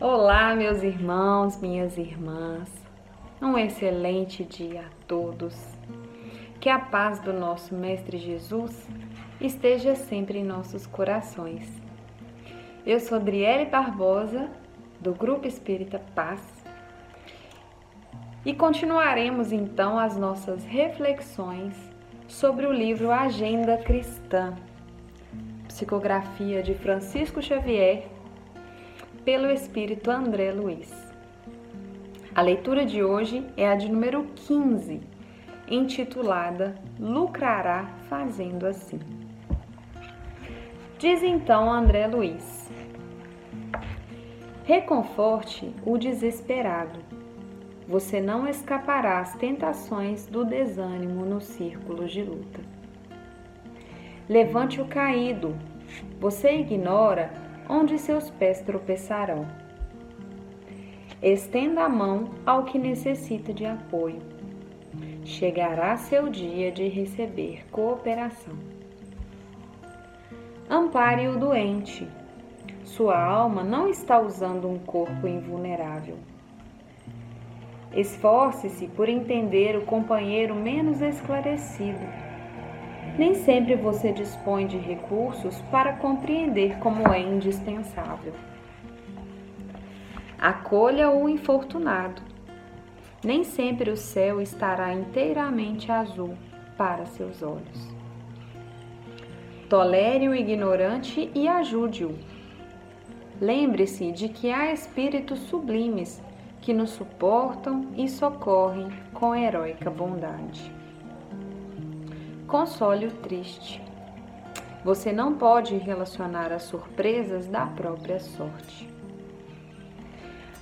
Olá, meus irmãos, minhas irmãs. Um excelente dia a todos. Que a paz do nosso Mestre Jesus esteja sempre em nossos corações. Eu sou Adriele Barbosa, do Grupo Espírita Paz, e continuaremos então as nossas reflexões sobre o livro Agenda Cristã, psicografia de Francisco Xavier pelo espírito André Luiz. A leitura de hoje é a de número 15, intitulada Lucrará fazendo assim. Diz então André Luiz: Reconforte o desesperado. Você não escapará às tentações do desânimo nos círculos de luta. Levante o caído. Você ignora onde seus pés tropeçarão. Estenda a mão ao que necessita de apoio. Chegará seu dia de receber cooperação. Ampare o doente. Sua alma não está usando um corpo invulnerável. Esforce-se por entender o companheiro menos esclarecido nem sempre você dispõe de recursos para compreender como é indispensável. Acolha o infortunado. Nem sempre o céu estará inteiramente azul para seus olhos. Tolere o ignorante e ajude-o. Lembre-se de que há espíritos sublimes que nos suportam e socorrem com heróica bondade console o triste. Você não pode relacionar as surpresas da própria sorte.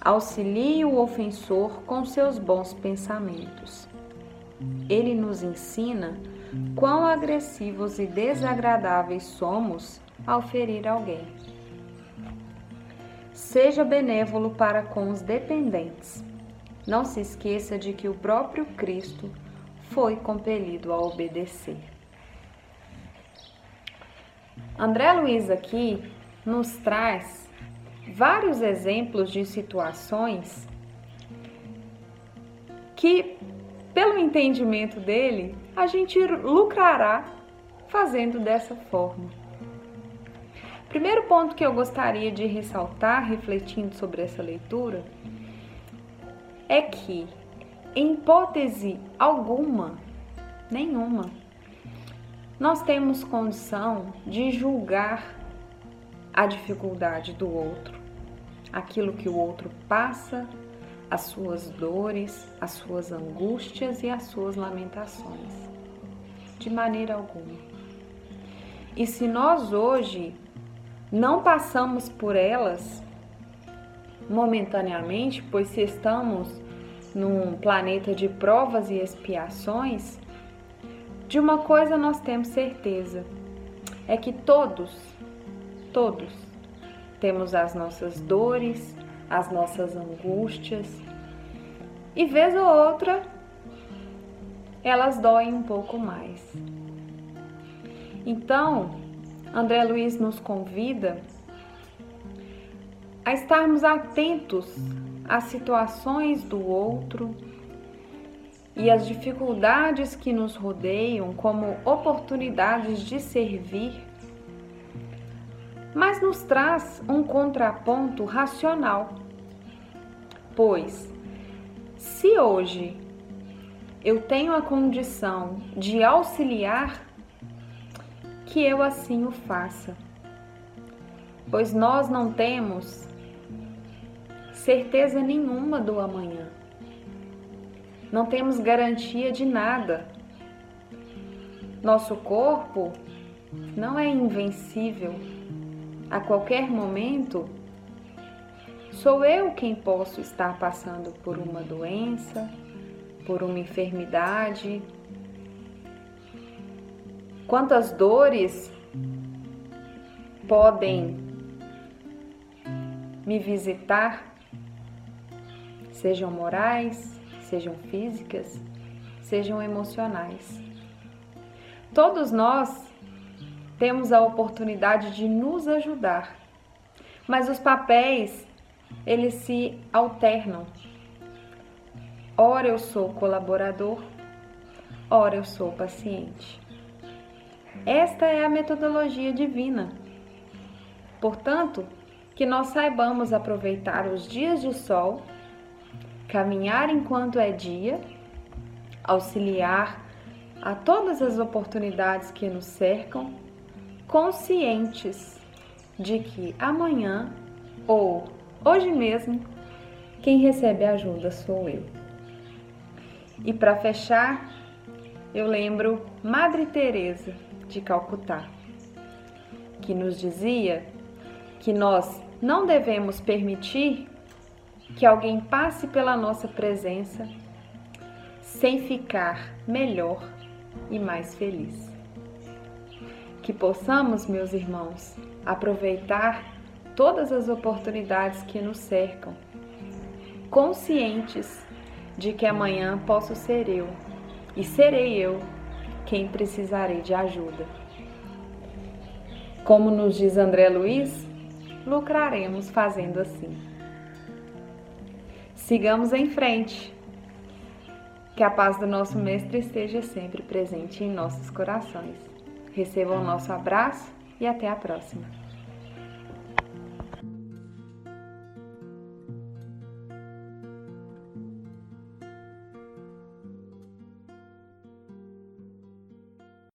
Auxilie o ofensor com seus bons pensamentos. Ele nos ensina quão agressivos e desagradáveis somos ao ferir alguém. Seja benévolo para com os dependentes. Não se esqueça de que o próprio Cristo foi compelido a obedecer. André Luiz aqui nos traz vários exemplos de situações que, pelo entendimento dele, a gente lucrará fazendo dessa forma. Primeiro ponto que eu gostaria de ressaltar, refletindo sobre essa leitura, é que em hipótese alguma, nenhuma, nós temos condição de julgar a dificuldade do outro, aquilo que o outro passa, as suas dores, as suas angústias e as suas lamentações. De maneira alguma. E se nós hoje não passamos por elas momentaneamente, pois se estamos num planeta de provas e expiações, de uma coisa nós temos certeza: é que todos, todos, temos as nossas dores, as nossas angústias, e vez ou outra elas doem um pouco mais. Então, André Luiz nos convida a estarmos atentos as situações do outro e as dificuldades que nos rodeiam como oportunidades de servir, mas nos traz um contraponto racional. Pois, se hoje eu tenho a condição de auxiliar, que eu assim o faça. Pois nós não temos certeza nenhuma do amanhã. Não temos garantia de nada. Nosso corpo não é invencível. A qualquer momento, sou eu quem posso estar passando por uma doença, por uma enfermidade. Quantas dores podem me visitar sejam morais, sejam físicas, sejam emocionais. Todos nós temos a oportunidade de nos ajudar, mas os papéis eles se alternam. Ora eu sou colaborador, ora eu sou paciente. Esta é a metodologia divina. Portanto, que nós saibamos aproveitar os dias de sol, caminhar enquanto é dia, auxiliar a todas as oportunidades que nos cercam, conscientes de que amanhã ou hoje mesmo quem recebe ajuda sou eu. E para fechar, eu lembro Madre Teresa de Calcutá, que nos dizia que nós não devemos permitir que alguém passe pela nossa presença sem ficar melhor e mais feliz. Que possamos, meus irmãos, aproveitar todas as oportunidades que nos cercam, conscientes de que amanhã posso ser eu e serei eu quem precisarei de ajuda. Como nos diz André Luiz, lucraremos fazendo assim. Sigamos em frente. Que a paz do nosso Mestre esteja sempre presente em nossos corações. Recebam o nosso abraço e até a próxima.